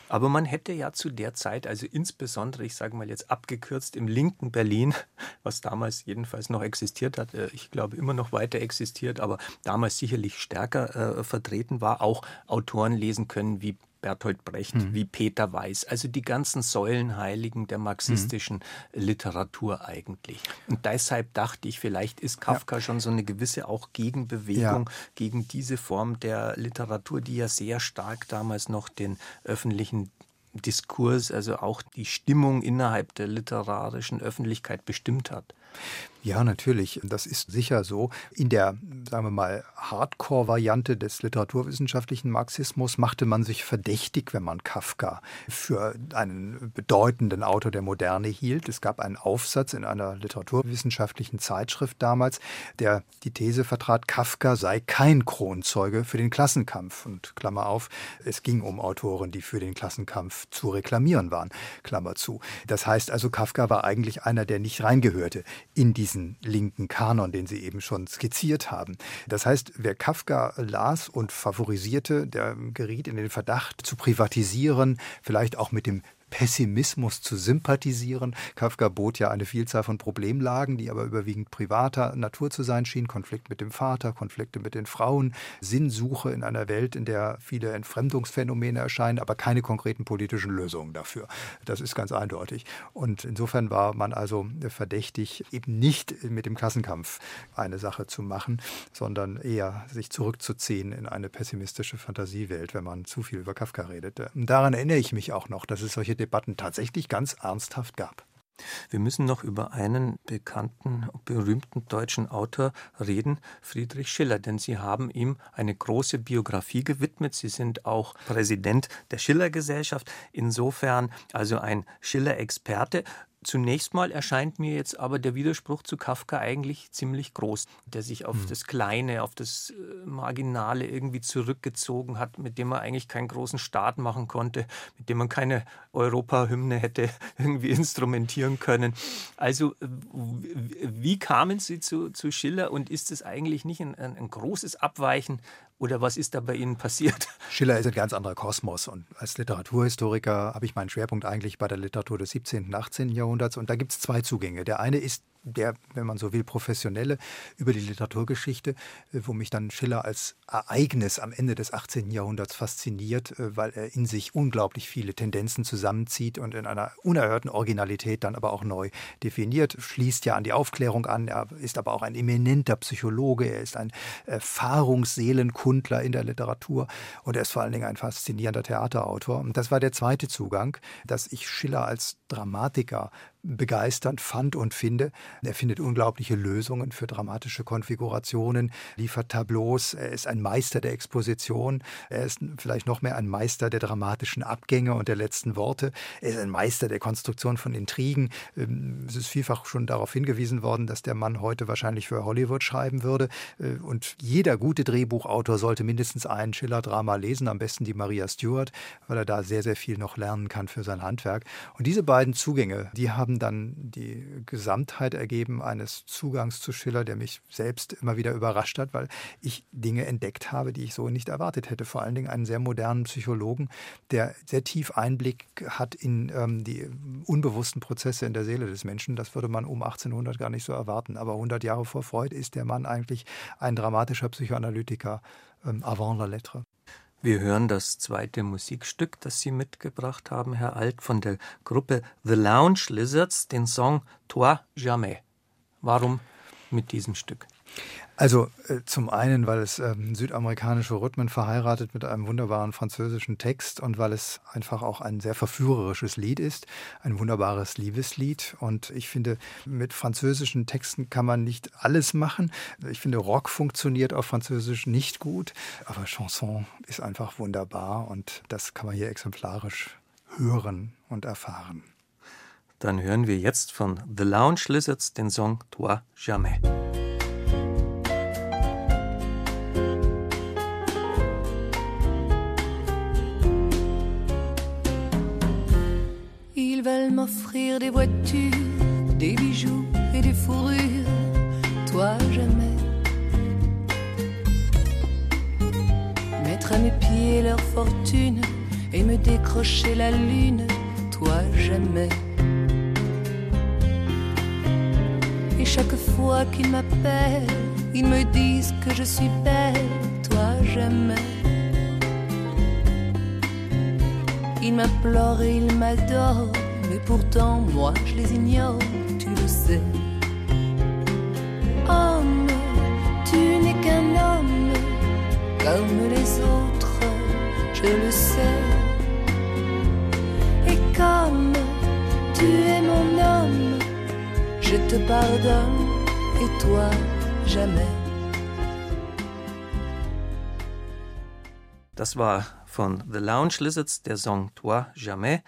Aber man hätte ja zu der Zeit, also insbesondere, ich sage mal jetzt abgekürzt, im linken Berlin, was damals jedenfalls noch existiert hat, äh, ich glaube immer noch weiter existiert, aber damals sicherlich stärker äh, vertreten war, auch Autoren lesen können wie Bertolt Brecht, mhm. wie Peter Weiß, also die ganzen Säulenheiligen der marxistischen mhm. Literatur eigentlich. Und deshalb dachte ich, vielleicht ist Kafka ja. schon so eine gewisse auch Gegenbewegung ja. gegen diese Form der Literatur, die ja sehr stark damals noch den öffentlichen Diskurs, also auch die Stimmung innerhalb der literarischen Öffentlichkeit bestimmt hat. Ja, natürlich. Das ist sicher so. In der, sagen wir mal, Hardcore-Variante des literaturwissenschaftlichen Marxismus machte man sich verdächtig, wenn man Kafka für einen bedeutenden Autor der Moderne hielt. Es gab einen Aufsatz in einer literaturwissenschaftlichen Zeitschrift damals, der die These vertrat, Kafka sei kein Kronzeuge für den Klassenkampf. Und Klammer auf, es ging um Autoren, die für den Klassenkampf zu reklamieren waren. Klammer zu. Das heißt also, Kafka war eigentlich einer, der nicht reingehörte in diesen linken Kanon, den Sie eben schon skizziert haben. Das heißt, wer Kafka las und favorisierte, der geriet in den Verdacht zu privatisieren, vielleicht auch mit dem Pessimismus zu sympathisieren. Kafka bot ja eine Vielzahl von Problemlagen, die aber überwiegend privater Natur zu sein schienen. Konflikt mit dem Vater, Konflikte mit den Frauen, Sinnsuche in einer Welt, in der viele Entfremdungsphänomene erscheinen, aber keine konkreten politischen Lösungen dafür. Das ist ganz eindeutig. Und insofern war man also verdächtig, eben nicht mit dem Klassenkampf eine Sache zu machen, sondern eher sich zurückzuziehen in eine pessimistische Fantasiewelt, wenn man zu viel über Kafka redete. Und daran erinnere ich mich auch noch, dass es solche Debatten tatsächlich ganz ernsthaft gab. Wir müssen noch über einen bekannten, berühmten deutschen Autor reden, Friedrich Schiller, denn Sie haben ihm eine große Biografie gewidmet. Sie sind auch Präsident der Schiller-Gesellschaft, insofern also ein Schiller-Experte. Zunächst mal erscheint mir jetzt aber der Widerspruch zu Kafka eigentlich ziemlich groß, der sich auf hm. das Kleine, auf das äh, Marginale irgendwie zurückgezogen hat, mit dem man eigentlich keinen großen Staat machen konnte, mit dem man keine Europahymne hätte irgendwie instrumentieren können. Also wie kamen Sie zu, zu Schiller und ist es eigentlich nicht ein, ein großes Abweichen oder was ist da bei Ihnen passiert? Schiller ist ein ganz anderer Kosmos. Und als Literaturhistoriker habe ich meinen Schwerpunkt eigentlich bei der Literatur des 17. und 18. Jahrhunderts. Und da gibt es zwei Zugänge. Der eine ist der, wenn man so will, professionelle über die Literaturgeschichte, äh, wo mich dann Schiller als Ereignis am Ende des 18. Jahrhunderts fasziniert, äh, weil er in sich unglaublich viele Tendenzen zusammenzieht und in einer unerhörten Originalität dann aber auch neu definiert, schließt ja an die Aufklärung an, er ist aber auch ein eminenter Psychologe, er ist ein Erfahrungsseelenkundler in der Literatur und er ist vor allen Dingen ein faszinierender Theaterautor. Und das war der zweite Zugang, dass ich Schiller als Dramatiker begeisternd fand und finde. Er findet unglaubliche Lösungen für dramatische Konfigurationen, liefert Tableaus. Er ist ein Meister der Exposition. Er ist vielleicht noch mehr ein Meister der dramatischen Abgänge und der letzten Worte. Er ist ein Meister der Konstruktion von Intrigen. Ähm, es ist vielfach schon darauf hingewiesen worden, dass der Mann heute wahrscheinlich für Hollywood schreiben würde. Äh, und jeder gute Drehbuchautor sollte mindestens ein Schiller-Drama lesen, am besten die Maria Stuart, weil er da sehr, sehr viel noch lernen kann für sein Handwerk. Und diese beiden Zugänge, die haben haben dann die Gesamtheit ergeben eines Zugangs zu Schiller, der mich selbst immer wieder überrascht hat, weil ich Dinge entdeckt habe, die ich so nicht erwartet hätte. Vor allen Dingen einen sehr modernen Psychologen, der sehr tief Einblick hat in ähm, die unbewussten Prozesse in der Seele des Menschen. Das würde man um 1800 gar nicht so erwarten. Aber 100 Jahre vor Freud ist der Mann eigentlich ein dramatischer Psychoanalytiker ähm, avant la lettre. Wir hören das zweite Musikstück, das Sie mitgebracht haben, Herr Alt, von der Gruppe The Lounge Lizards, den Song Toi Jamais. Warum mit diesem Stück? Also äh, zum einen, weil es ähm, südamerikanische Rhythmen verheiratet mit einem wunderbaren französischen Text und weil es einfach auch ein sehr verführerisches Lied ist, ein wunderbares Liebeslied. Und ich finde, mit französischen Texten kann man nicht alles machen. Ich finde, Rock funktioniert auf Französisch nicht gut, aber Chanson ist einfach wunderbar und das kann man hier exemplarisch hören und erfahren. Dann hören wir jetzt von The Lounge Lizards den Song Toi Jamais. M'offrir des voitures, des bijoux et des fourrures, toi jamais. Mettre à mes pieds leur fortune et me décrocher la lune, toi jamais. Et chaque fois qu'ils m'appellent, ils me disent que je suis belle, toi jamais. Ils m'implorent et ils m'adorent, mais pourtant moi je les ignore, tu le sais. Homme, tu n'es qu'un homme comme les autres, je le sais. Et comme tu es mon homme, je te pardonne et toi jamais. Das war von The Lounge Lizards der Song Toi Jamais.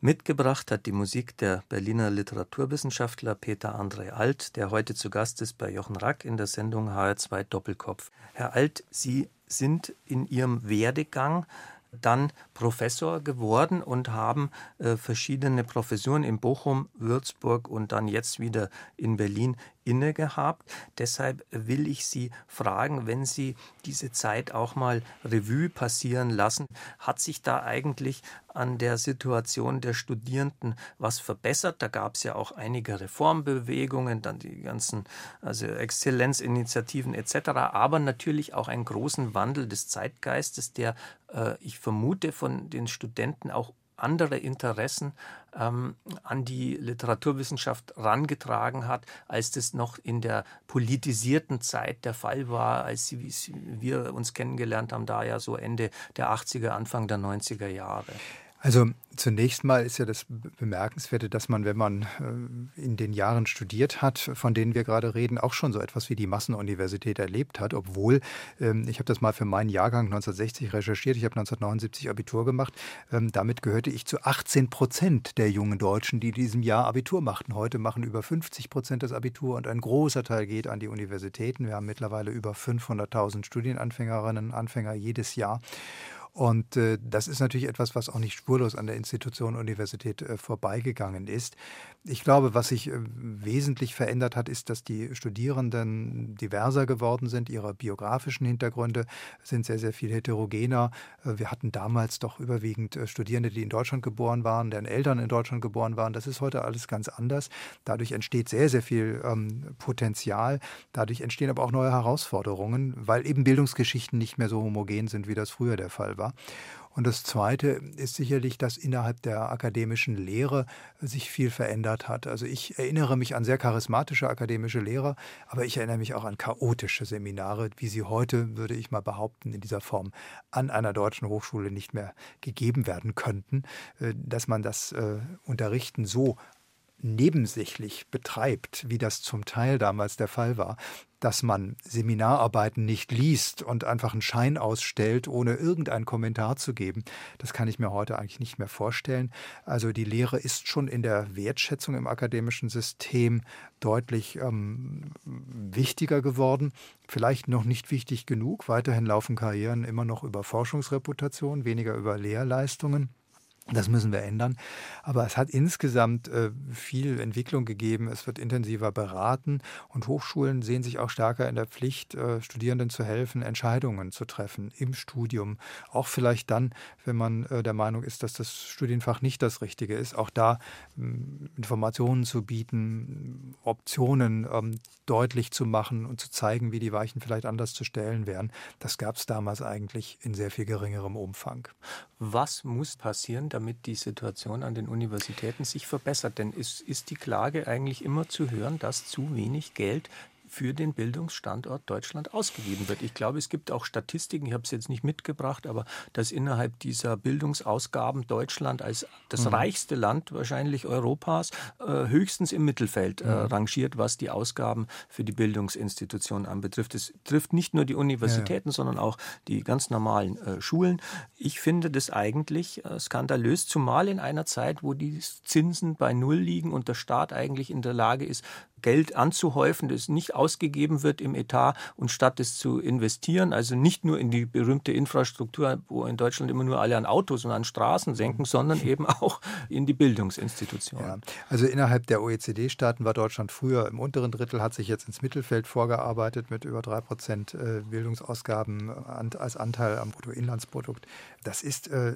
Mitgebracht hat die Musik der Berliner Literaturwissenschaftler Peter André Alt, der heute zu Gast ist bei Jochen Rack in der Sendung HR2 Doppelkopf. Herr Alt, Sie sind in Ihrem Werdegang dann Professor geworden und haben äh, verschiedene Professuren in Bochum, Würzburg und dann jetzt wieder in Berlin inne gehabt. Deshalb will ich Sie fragen, wenn Sie diese Zeit auch mal Revue passieren lassen, hat sich da eigentlich an der Situation der Studierenden was verbessert? Da gab es ja auch einige Reformbewegungen, dann die ganzen also Exzellenzinitiativen etc., aber natürlich auch einen großen Wandel des Zeitgeistes, der, äh, ich vermute, von den Studenten auch andere Interessen ähm, an die Literaturwissenschaft rangetragen hat, als das noch in der politisierten Zeit der Fall war, als wir uns kennengelernt haben, da ja so Ende der 80er, Anfang der 90er Jahre. Also zunächst mal ist ja das Bemerkenswerte, dass man, wenn man äh, in den Jahren studiert hat, von denen wir gerade reden, auch schon so etwas wie die Massenuniversität erlebt hat, obwohl, ähm, ich habe das mal für meinen Jahrgang 1960 recherchiert, ich habe 1979 Abitur gemacht, ähm, damit gehörte ich zu 18 Prozent der jungen Deutschen, die in diesem Jahr Abitur machten. Heute machen über 50 Prozent das Abitur und ein großer Teil geht an die Universitäten. Wir haben mittlerweile über 500.000 Studienanfängerinnen und Anfänger jedes Jahr. Und äh, das ist natürlich etwas, was auch nicht spurlos an der Institution Universität äh, vorbeigegangen ist. Ich glaube, was sich äh, wesentlich verändert hat, ist, dass die Studierenden diverser geworden sind. Ihre biografischen Hintergründe sind sehr, sehr viel heterogener. Äh, wir hatten damals doch überwiegend äh, Studierende, die in Deutschland geboren waren, deren Eltern in Deutschland geboren waren. Das ist heute alles ganz anders. Dadurch entsteht sehr, sehr viel ähm, Potenzial. Dadurch entstehen aber auch neue Herausforderungen, weil eben Bildungsgeschichten nicht mehr so homogen sind, wie das früher der Fall war war. Und das Zweite ist sicherlich, dass innerhalb der akademischen Lehre sich viel verändert hat. Also ich erinnere mich an sehr charismatische akademische Lehrer, aber ich erinnere mich auch an chaotische Seminare, wie sie heute, würde ich mal behaupten, in dieser Form an einer deutschen Hochschule nicht mehr gegeben werden könnten. Äh, dass man das äh, Unterrichten so nebensächlich betreibt, wie das zum Teil damals der Fall war, dass man Seminararbeiten nicht liest und einfach einen Schein ausstellt, ohne irgendeinen Kommentar zu geben, das kann ich mir heute eigentlich nicht mehr vorstellen. Also die Lehre ist schon in der Wertschätzung im akademischen System deutlich ähm, wichtiger geworden. Vielleicht noch nicht wichtig genug. Weiterhin laufen Karrieren immer noch über Forschungsreputation, weniger über Lehrleistungen. Das müssen wir ändern. Aber es hat insgesamt äh, viel Entwicklung gegeben. Es wird intensiver beraten und Hochschulen sehen sich auch stärker in der Pflicht, äh, Studierenden zu helfen, Entscheidungen zu treffen im Studium. Auch vielleicht dann, wenn man äh, der Meinung ist, dass das Studienfach nicht das Richtige ist. Auch da ähm, Informationen zu bieten, Optionen ähm, deutlich zu machen und zu zeigen, wie die Weichen vielleicht anders zu stellen wären. Das gab es damals eigentlich in sehr viel geringerem Umfang. Was muss passieren, damit die Situation an den Universitäten sich verbessert? Denn ist, ist die Klage eigentlich immer zu hören, dass zu wenig Geld für den Bildungsstandort Deutschland ausgegeben wird. Ich glaube, es gibt auch Statistiken, ich habe es jetzt nicht mitgebracht, aber dass innerhalb dieser Bildungsausgaben Deutschland als das mhm. reichste Land wahrscheinlich Europas äh, höchstens im Mittelfeld äh, mhm. rangiert, was die Ausgaben für die Bildungsinstitutionen anbetrifft. Es trifft nicht nur die Universitäten, ja. sondern auch die ganz normalen äh, Schulen. Ich finde das eigentlich äh, skandalös, zumal in einer Zeit, wo die Zinsen bei Null liegen und der Staat eigentlich in der Lage ist, Geld anzuhäufen, das nicht ausgegeben wird im Etat und statt es zu investieren, also nicht nur in die berühmte Infrastruktur, wo in Deutschland immer nur alle an Autos und an Straßen senken, sondern eben auch in die Bildungsinstitutionen. Ja, also innerhalb der OECD-Staaten war Deutschland früher im unteren Drittel, hat sich jetzt ins Mittelfeld vorgearbeitet mit über drei Prozent äh, Bildungsausgaben als Anteil am Bruttoinlandsprodukt. Das ist äh,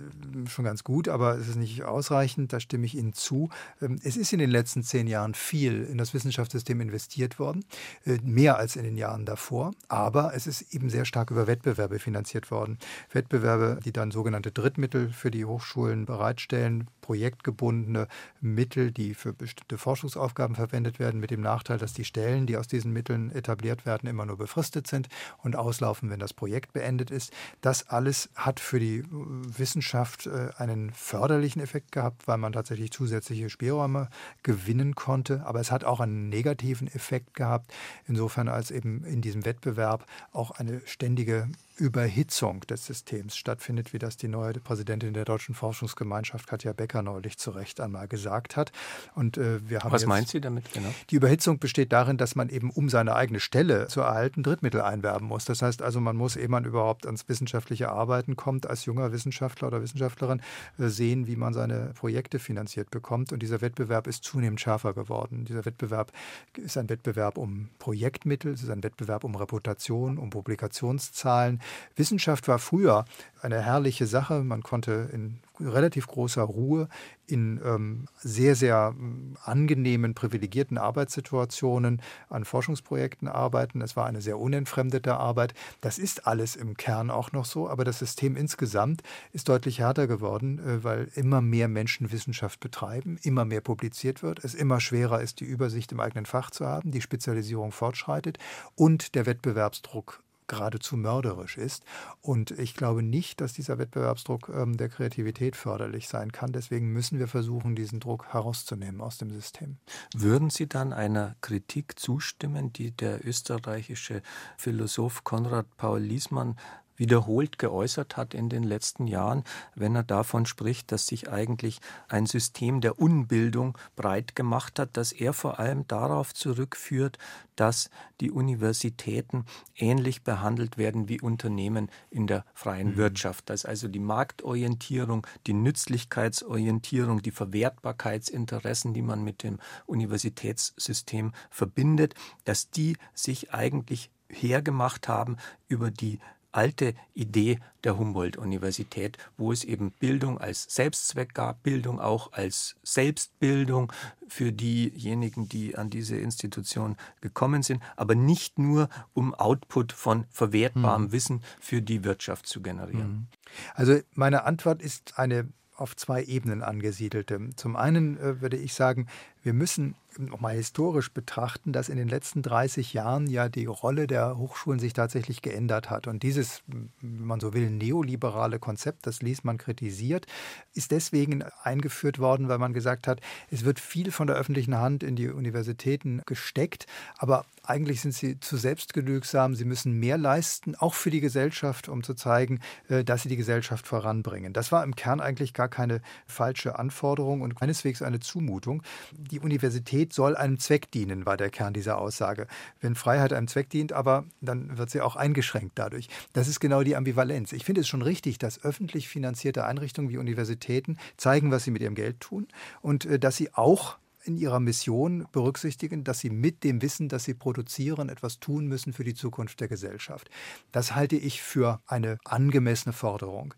schon ganz gut, aber es ist nicht ausreichend, da stimme ich Ihnen zu. Ähm, es ist in den letzten zehn Jahren viel in das Wissenschaftssystem investiert worden, äh, mehr als in den Jahren davor, aber es ist eben sehr stark über Wettbewerbe finanziert worden. Wettbewerbe, die dann sogenannte Drittmittel für die Hochschulen bereitstellen, projektgebundene Mittel, die für bestimmte Forschungsaufgaben verwendet werden, mit dem Nachteil, dass die Stellen, die aus diesen Mitteln etabliert werden, immer nur befristet sind und auslaufen, wenn das Projekt beendet ist. Das alles hat für die Wissenschaft äh, einen förderlichen Effekt gehabt, weil man tatsächlich zusätzliche Spielräume gewinnen konnte. Aber es hat auch einen negativen Effekt gehabt, insofern als eben in diesem Wettbewerb auch eine ständige Überhitzung des Systems stattfindet, wie das die neue Präsidentin der Deutschen Forschungsgemeinschaft, Katja Becker, neulich zu Recht einmal gesagt hat. Und äh, wir haben Was meint sie damit genau? Die Überhitzung besteht darin, dass man eben, um seine eigene Stelle zu erhalten, Drittmittel einwerben muss. Das heißt also, man muss, ehe man überhaupt ans wissenschaftliche Arbeiten kommt, als junger Wissenschaftler oder Wissenschaftlerin äh, sehen, wie man seine Projekte finanziert bekommt. Und dieser Wettbewerb ist zunehmend schärfer geworden. Dieser Wettbewerb ist ein Wettbewerb um Projektmittel, es ist ein Wettbewerb um Reputation, um Publikationszahlen. Wissenschaft war früher eine herrliche Sache. Man konnte in relativ großer Ruhe in ähm, sehr, sehr ähm, angenehmen, privilegierten Arbeitssituationen an Forschungsprojekten arbeiten. Es war eine sehr unentfremdete Arbeit. Das ist alles im Kern auch noch so, aber das System insgesamt ist deutlich härter geworden, äh, weil immer mehr Menschen Wissenschaft betreiben, immer mehr publiziert wird, es immer schwerer ist, die Übersicht im eigenen Fach zu haben, die Spezialisierung fortschreitet und der Wettbewerbsdruck geradezu mörderisch ist. Und ich glaube nicht, dass dieser Wettbewerbsdruck ähm, der Kreativität förderlich sein kann. Deswegen müssen wir versuchen, diesen Druck herauszunehmen aus dem System. Würden Sie dann einer Kritik zustimmen, die der österreichische Philosoph Konrad Paul Liesmann wiederholt geäußert hat in den letzten Jahren, wenn er davon spricht, dass sich eigentlich ein System der Unbildung breit gemacht hat, dass er vor allem darauf zurückführt, dass die Universitäten ähnlich behandelt werden wie Unternehmen in der freien mhm. Wirtschaft, dass also die Marktorientierung, die Nützlichkeitsorientierung, die Verwertbarkeitsinteressen, die man mit dem Universitätssystem verbindet, dass die sich eigentlich hergemacht haben über die alte Idee der Humboldt-Universität, wo es eben Bildung als Selbstzweck gab, Bildung auch als Selbstbildung für diejenigen, die an diese Institution gekommen sind, aber nicht nur um Output von verwertbarem hm. Wissen für die Wirtschaft zu generieren. Hm. Also meine Antwort ist eine auf zwei Ebenen angesiedelte. Zum einen äh, würde ich sagen, wir müssen nochmal historisch betrachten, dass in den letzten 30 Jahren ja die Rolle der Hochschulen sich tatsächlich geändert hat. Und dieses, wenn man so will, neoliberale Konzept, das Liesmann kritisiert, ist deswegen eingeführt worden, weil man gesagt hat, es wird viel von der öffentlichen Hand in die Universitäten gesteckt, aber eigentlich sind sie zu selbstgenügsam. Sie müssen mehr leisten, auch für die Gesellschaft, um zu zeigen, äh, dass sie die Gesellschaft voranbringen. Das war im Kern eigentlich gar keine falsche Anforderung und keineswegs eine Zumutung. Die Universität soll einem Zweck dienen, war der Kern dieser Aussage. Wenn Freiheit einem Zweck dient, aber dann wird sie auch eingeschränkt dadurch. Das ist genau die Ambivalenz. Ich finde es schon richtig, dass öffentlich finanzierte Einrichtungen wie Universitäten zeigen, was sie mit ihrem Geld tun und äh, dass sie auch in ihrer Mission berücksichtigen, dass sie mit dem Wissen, das sie produzieren, etwas tun müssen für die Zukunft der Gesellschaft. Das halte ich für eine angemessene Forderung.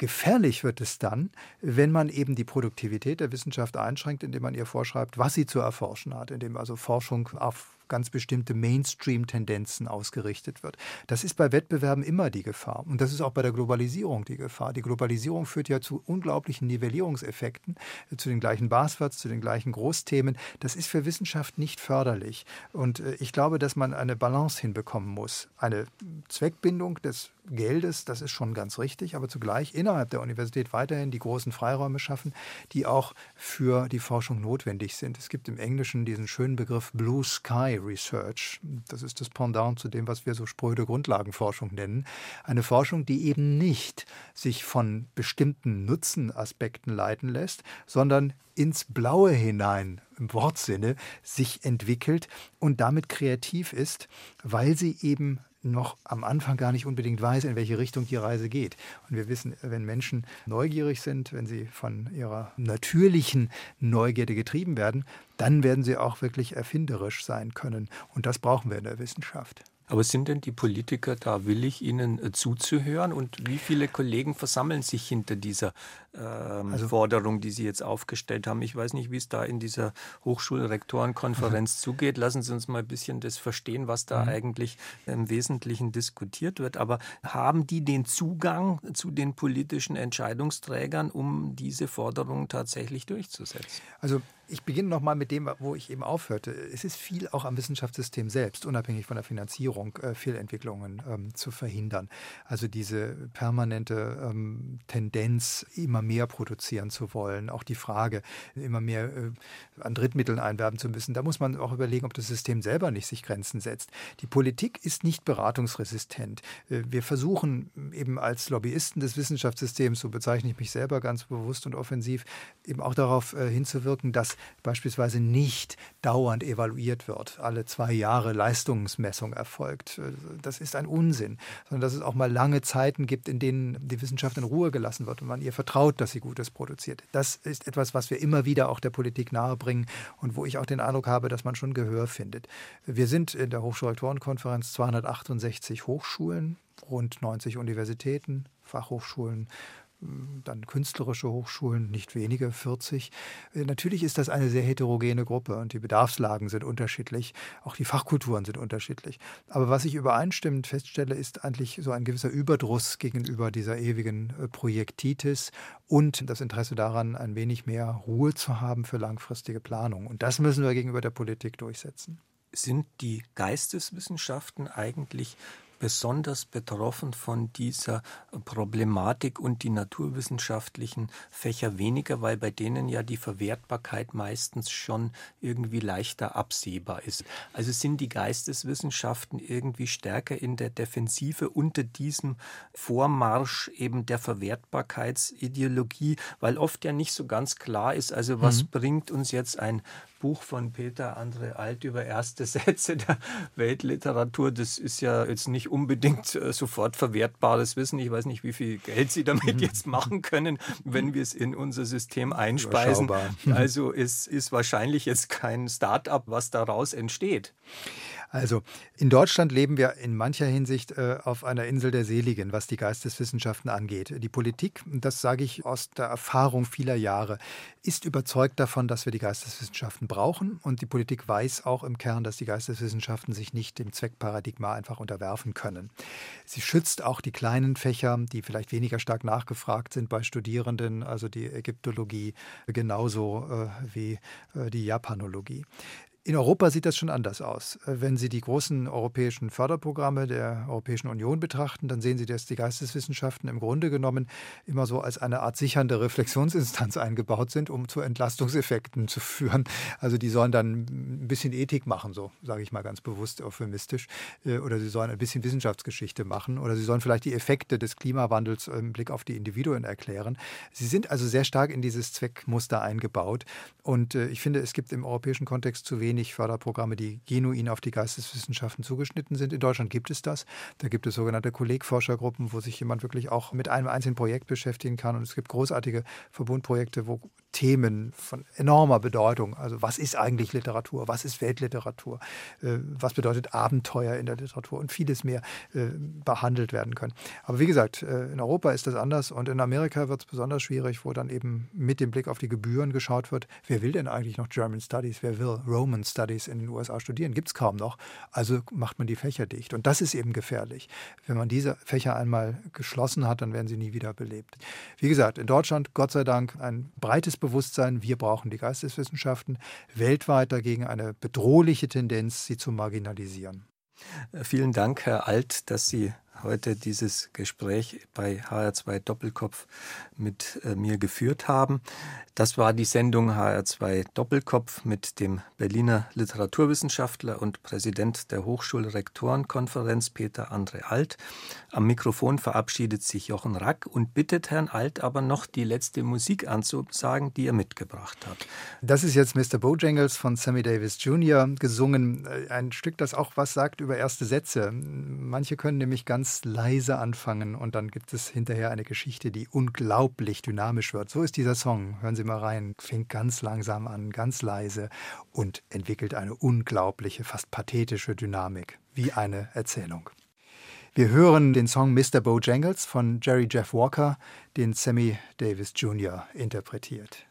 Gefährlich wird es dann, wenn man eben die Produktivität der Wissenschaft einschränkt, indem man ihr vorschreibt, was sie zu erforschen hat, indem also Forschung auf ganz bestimmte Mainstream-Tendenzen ausgerichtet wird. Das ist bei Wettbewerben immer die Gefahr. Und das ist auch bei der Globalisierung die Gefahr. Die Globalisierung führt ja zu unglaublichen Nivellierungseffekten, äh, zu den gleichen Buzzwords, zu den gleichen Großthemen. Das ist für Wissenschaft nicht förderlich. Und äh, ich glaube, dass man eine Balance hinbekommen muss. Eine Zweckbindung des Geldes, das ist schon ganz richtig, aber zugleich innerhalb der Universität weiterhin die großen Freiräume schaffen, die auch für die Forschung notwendig sind. Es gibt im Englischen diesen schönen Begriff Blue Sky Research. Das ist das Pendant zu dem, was wir so spröde Grundlagenforschung nennen. Eine Forschung, die eben nicht sich von bestimmten Nutzenaspekten leiten lässt, sondern ins Blaue hinein, im Wortsinne, sich entwickelt und damit kreativ ist, weil sie eben noch am Anfang gar nicht unbedingt weiß, in welche Richtung die Reise geht. Und wir wissen, wenn Menschen neugierig sind, wenn sie von ihrer natürlichen Neugierde getrieben werden, dann werden sie auch wirklich erfinderisch sein können. Und das brauchen wir in der Wissenschaft. Aber sind denn die Politiker da willig, ihnen äh, zuzuhören? Und wie viele Kollegen versammeln sich hinter dieser ähm, also, Forderung, die Sie jetzt aufgestellt haben? Ich weiß nicht, wie es da in dieser Hochschulrektorenkonferenz zugeht. Lassen Sie uns mal ein bisschen das verstehen, was da mhm. eigentlich im Wesentlichen diskutiert wird. Aber haben die den Zugang zu den politischen Entscheidungsträgern, um diese Forderungen tatsächlich durchzusetzen? Also ich beginne nochmal mit dem, wo ich eben aufhörte. Es ist viel auch am Wissenschaftssystem selbst, unabhängig von der Finanzierung, äh, Fehlentwicklungen ähm, zu verhindern. Also diese permanente ähm, Tendenz, immer mehr produzieren zu wollen, auch die Frage, immer mehr äh, an Drittmitteln einwerben zu müssen. Da muss man auch überlegen, ob das System selber nicht sich Grenzen setzt. Die Politik ist nicht beratungsresistent. Äh, wir versuchen eben als Lobbyisten des Wissenschaftssystems, so bezeichne ich mich selber ganz bewusst und offensiv, eben auch darauf äh, hinzuwirken, dass beispielsweise nicht dauernd evaluiert wird, alle zwei Jahre Leistungsmessung erfolgt. Das ist ein Unsinn, sondern dass es auch mal lange Zeiten gibt, in denen die Wissenschaft in Ruhe gelassen wird und man ihr vertraut, dass sie Gutes produziert. Das ist etwas, was wir immer wieder auch der Politik nahebringen und wo ich auch den Eindruck habe, dass man schon Gehör findet. Wir sind in der Hochschulrektorenkonferenz 268 Hochschulen, rund 90 Universitäten, Fachhochschulen, dann künstlerische Hochschulen, nicht wenige, 40. Äh, natürlich ist das eine sehr heterogene Gruppe und die Bedarfslagen sind unterschiedlich, auch die Fachkulturen sind unterschiedlich. Aber was ich übereinstimmend feststelle, ist eigentlich so ein gewisser Überdruss gegenüber dieser ewigen äh, Projektitis und das Interesse daran, ein wenig mehr Ruhe zu haben für langfristige Planung. Und das müssen wir gegenüber der Politik durchsetzen. Sind die Geisteswissenschaften eigentlich besonders betroffen von dieser Problematik und die naturwissenschaftlichen Fächer weniger, weil bei denen ja die Verwertbarkeit meistens schon irgendwie leichter absehbar ist. Also sind die Geisteswissenschaften irgendwie stärker in der Defensive unter diesem Vormarsch eben der Verwertbarkeitsideologie, weil oft ja nicht so ganz klar ist, also was mhm. bringt uns jetzt ein Buch von Peter André Alt über erste Sätze der Weltliteratur. Das ist ja jetzt nicht unbedingt äh, sofort verwertbares Wissen. Ich weiß nicht, wie viel Geld Sie damit mhm. jetzt machen können, wenn wir es in unser System einspeisen. Also es ist wahrscheinlich jetzt kein Start-up, was daraus entsteht. Also in Deutschland leben wir in mancher Hinsicht äh, auf einer Insel der Seligen, was die Geisteswissenschaften angeht. Die Politik, das sage ich aus der Erfahrung vieler Jahre, ist überzeugt davon, dass wir die Geisteswissenschaften brauchen. Und die Politik weiß auch im Kern, dass die Geisteswissenschaften sich nicht dem Zweckparadigma einfach unterwerfen können. Sie schützt auch die kleinen Fächer, die vielleicht weniger stark nachgefragt sind bei Studierenden, also die Ägyptologie genauso äh, wie äh, die Japanologie. In Europa sieht das schon anders aus. Äh, wenn Sie die großen europäischen Förderprogramme der Europäischen Union betrachten, dann sehen Sie, dass die Geisteswissenschaften im Grunde genommen immer so als eine Art sichernde Reflexionsinstanz eingebaut sind, um zu Entlastungseffekten zu führen. Also die sollen dann ein bisschen Ethik machen, so sage ich mal ganz bewusst euphemistisch, äh, oder sie sollen ein bisschen Wissenschaftsgeschichte machen, oder sie sollen vielleicht die Effekte des Klimawandels im Blick auf die Individuen erklären. Sie sind also sehr stark in dieses Zweckmuster eingebaut. Und äh, ich finde, es gibt im europäischen Kontext zu wenig wenig Förderprogramme, die genuin auf die Geisteswissenschaften zugeschnitten sind. In Deutschland gibt es das. Da gibt es sogenannte Kollegforschergruppen, wo sich jemand wirklich auch mit einem einzelnen Projekt beschäftigen kann. Und es gibt großartige Verbundprojekte, wo Themen von enormer Bedeutung. Also was ist eigentlich Literatur? Was ist Weltliteratur? Äh, was bedeutet Abenteuer in der Literatur? Und vieles mehr äh, behandelt werden können. Aber wie gesagt, äh, in Europa ist das anders und in Amerika wird es besonders schwierig, wo dann eben mit dem Blick auf die Gebühren geschaut wird, wer will denn eigentlich noch German Studies? Wer will Roman Studies in den USA studieren? Gibt es kaum noch. Also macht man die Fächer dicht. Und das ist eben gefährlich. Wenn man diese Fächer einmal geschlossen hat, dann werden sie nie wieder belebt. Wie gesagt, in Deutschland, Gott sei Dank, ein breites Bewusstsein, wir brauchen die Geisteswissenschaften, weltweit dagegen eine bedrohliche Tendenz, sie zu marginalisieren. Vielen Dank, Herr Alt, dass Sie heute dieses Gespräch bei HR2 Doppelkopf mit äh, mir geführt haben. Das war die Sendung HR2 Doppelkopf mit dem Berliner Literaturwissenschaftler und Präsident der Hochschulrektorenkonferenz Peter André Alt. Am Mikrofon verabschiedet sich Jochen Rack und bittet Herrn Alt aber noch die letzte Musik anzusagen, die er mitgebracht hat. Das ist jetzt Mr. Bojangles von Sammy Davis Jr. gesungen. Ein Stück, das auch was sagt über erste Sätze. Manche können nämlich ganz leise anfangen und dann gibt es hinterher eine Geschichte, die unglaublich dynamisch wird. So ist dieser Song. Hören Sie mal rein. Fängt ganz langsam an, ganz leise und entwickelt eine unglaubliche, fast pathetische Dynamik, wie eine Erzählung. Wir hören den Song Mr. Bojangles von Jerry Jeff Walker, den Sammy Davis Jr. interpretiert.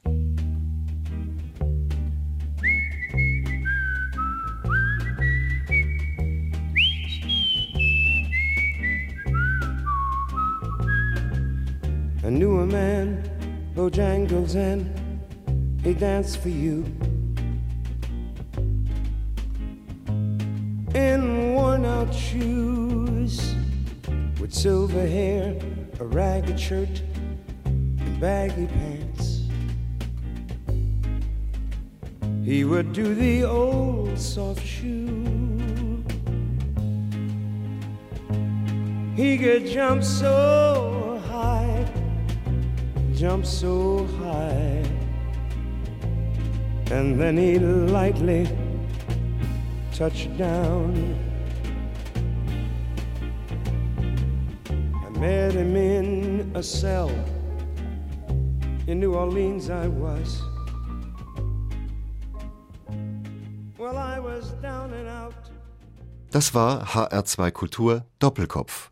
I knew a man, Bojangles, and he danced for you. In worn out shoes, with silver hair, a ragged shirt, and baggy pants. He would do the old soft shoe. He could jump so jump so high, and then he lightly touched down. I met him in a cell in New Orleans. I was. Well, I was down and out. Das war HR2 Kultur Doppelkopf.